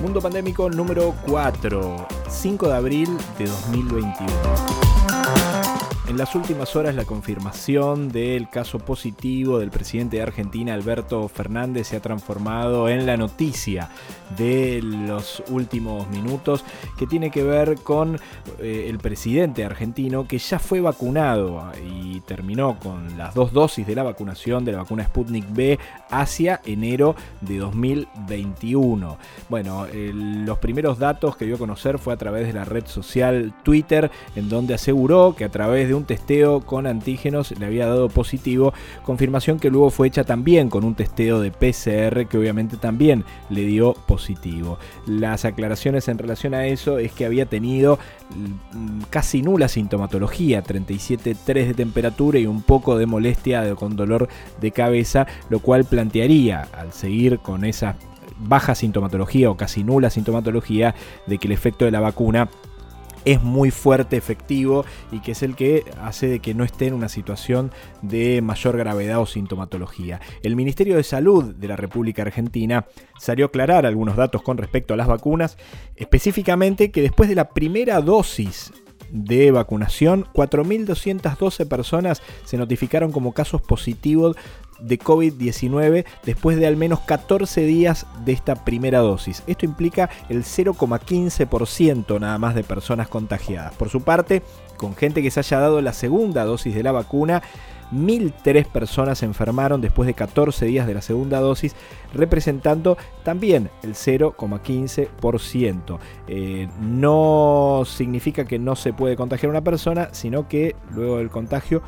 Mundo Pandémico número 4, 5 de abril de 2021. En las últimas horas la confirmación del caso positivo del presidente de Argentina, Alberto Fernández, se ha transformado en la noticia de los últimos minutos que tiene que ver con eh, el presidente argentino que ya fue vacunado y terminó con las dos dosis de la vacunación de la vacuna Sputnik B hacia enero de 2021. Bueno, los primeros datos que dio a conocer fue a través de la red social Twitter, en donde aseguró que a través de un testeo con antígenos le había dado positivo, confirmación que luego fue hecha también con un testeo de PCR que obviamente también le dio positivo. Las aclaraciones en relación a eso es que había tenido mm, casi nula sintomatología, 37,3 de temperatura y un poco de molestia con dolor de cabeza, lo cual plantearía, al seguir con esa baja sintomatología o casi nula sintomatología, de que el efecto de la vacuna es muy fuerte, efectivo y que es el que hace de que no esté en una situación de mayor gravedad o sintomatología. El Ministerio de Salud de la República Argentina salió a aclarar algunos datos con respecto a las vacunas, específicamente que después de la primera dosis de vacunación, 4.212 personas se notificaron como casos positivos de COVID-19 después de al menos 14 días de esta primera dosis. Esto implica el 0,15% nada más de personas contagiadas. Por su parte, con gente que se haya dado la segunda dosis de la vacuna, 1.003 personas se enfermaron después de 14 días de la segunda dosis, representando también el 0,15%. Eh, no significa que no se puede contagiar una persona, sino que luego del contagio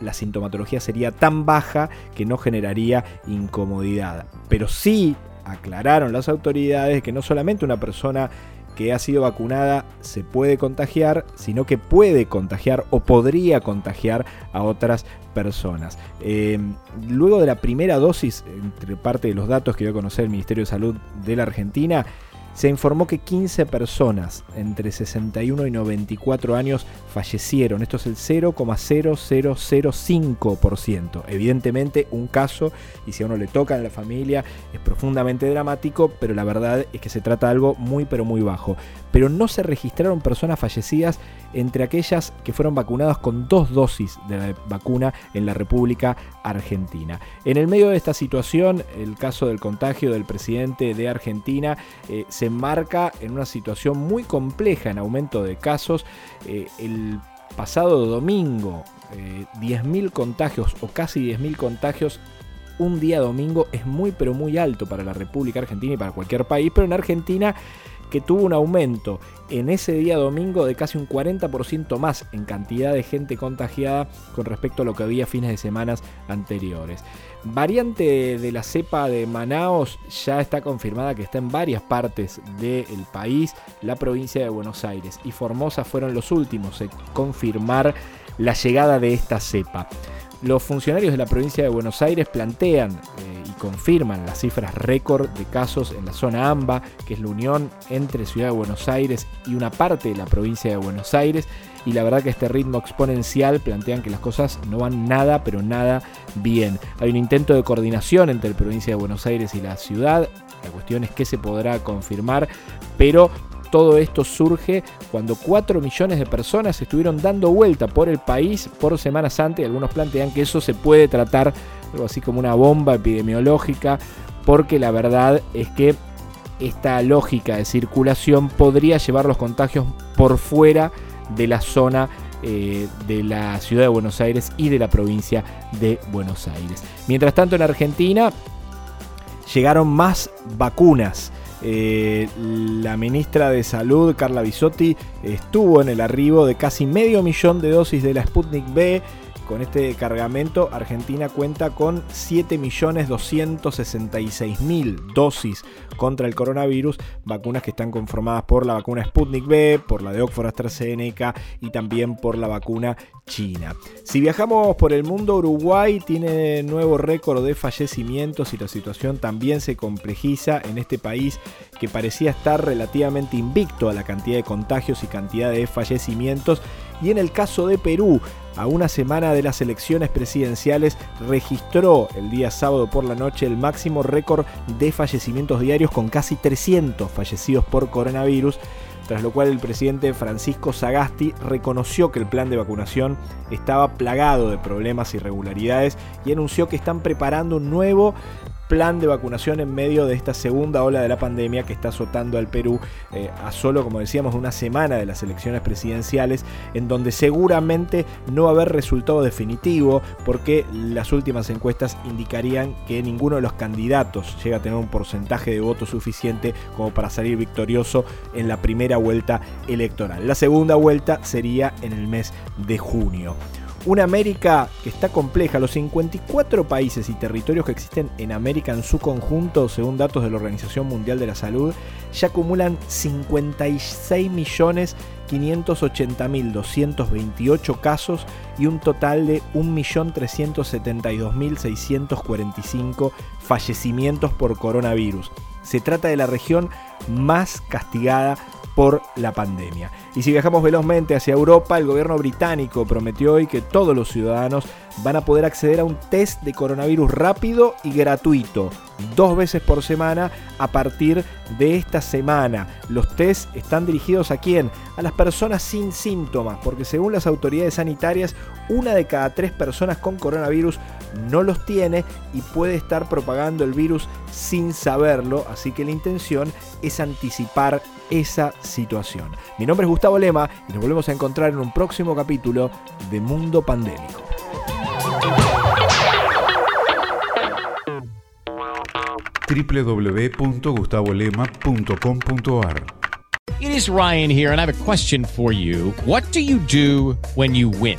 la sintomatología sería tan baja que no generaría incomodidad. Pero sí aclararon las autoridades que no solamente una persona que ha sido vacunada se puede contagiar, sino que puede contagiar o podría contagiar a otras personas. Em, luego de la primera dosis, entre parte de los datos que dio a conocer el Ministerio de Salud de la Argentina, se informó que 15 personas entre 61 y 94 años fallecieron. Esto es el 0,0005%. Evidentemente un caso, y si a uno le toca en la familia, es profundamente dramático, pero la verdad es que se trata de algo muy pero muy bajo. Pero no se registraron personas fallecidas entre aquellas que fueron vacunadas con dos dosis de la vacuna en la República Argentina. En el medio de esta situación, el caso del contagio del presidente de Argentina eh, se enmarca en una situación muy compleja en aumento de casos. Eh, el pasado domingo, 10.000 eh, contagios o casi 10.000 contagios un día domingo es muy pero muy alto para la República Argentina y para cualquier país, pero en Argentina que tuvo un aumento en ese día domingo de casi un 40% más en cantidad de gente contagiada con respecto a lo que había fines de semanas anteriores. Variante de la cepa de Manaos ya está confirmada que está en varias partes del país, la provincia de Buenos Aires y Formosa fueron los últimos en confirmar la llegada de esta cepa. Los funcionarios de la provincia de Buenos Aires plantean eh, confirman las cifras récord de casos en la zona AMBA, que es la unión entre Ciudad de Buenos Aires y una parte de la provincia de Buenos Aires. Y la verdad que este ritmo exponencial plantean que las cosas no van nada, pero nada bien. Hay un intento de coordinación entre la provincia de Buenos Aires y la ciudad. La cuestión es que se podrá confirmar, pero todo esto surge cuando 4 millones de personas estuvieron dando vuelta por el país por Semana Santa y algunos plantean que eso se puede tratar algo así como una bomba epidemiológica porque la verdad es que esta lógica de circulación podría llevar los contagios por fuera de la zona eh, de la ciudad de Buenos Aires y de la provincia de Buenos Aires. Mientras tanto en Argentina llegaron más vacunas. Eh, la ministra de Salud, Carla Bisotti, estuvo en el arribo de casi medio millón de dosis de la Sputnik B con este cargamento, Argentina cuenta con 7.266.000 dosis contra el coronavirus, vacunas que están conformadas por la vacuna Sputnik B, por la de Oxford AstraZeneca y también por la vacuna china. Si viajamos por el mundo, Uruguay tiene nuevo récord de fallecimientos y la situación también se complejiza en este país que parecía estar relativamente invicto a la cantidad de contagios y cantidad de fallecimientos. Y en el caso de Perú, a una semana de las elecciones presidenciales, registró el día sábado por la noche el máximo récord de fallecimientos diarios con casi 300 fallecidos por coronavirus tras lo cual el presidente Francisco Sagasti reconoció que el plan de vacunación estaba plagado de problemas y irregularidades y anunció que están preparando un nuevo plan de vacunación en medio de esta segunda ola de la pandemia que está azotando al Perú eh, a solo, como decíamos, una semana de las elecciones presidenciales, en donde seguramente no va a haber resultado definitivo, porque las últimas encuestas indicarían que ninguno de los candidatos llega a tener un porcentaje de voto suficiente como para salir victorioso en la primera vuelta electoral. La segunda vuelta sería en el mes de junio. Una América que está compleja. Los 54 países y territorios que existen en América en su conjunto, según datos de la Organización Mundial de la Salud, ya acumulan 56.580.228 casos y un total de 1.372.645 fallecimientos por coronavirus. Se trata de la región más castigada por la pandemia. Y si viajamos velozmente hacia Europa, el gobierno británico prometió hoy que todos los ciudadanos van a poder acceder a un test de coronavirus rápido y gratuito, dos veces por semana a partir de esta semana. Los test están dirigidos a quién? A las personas sin síntomas, porque según las autoridades sanitarias, una de cada tres personas con coronavirus no los tiene y puede estar propagando el virus sin saberlo, así que la intención es anticipar esa situación. Mi nombre es Gustavo Lema y nos volvemos a encontrar en un próximo capítulo de Mundo Pandémico. www.gustavolema.com.ar It is Ryan here and I have a question for you. What do you do when you win?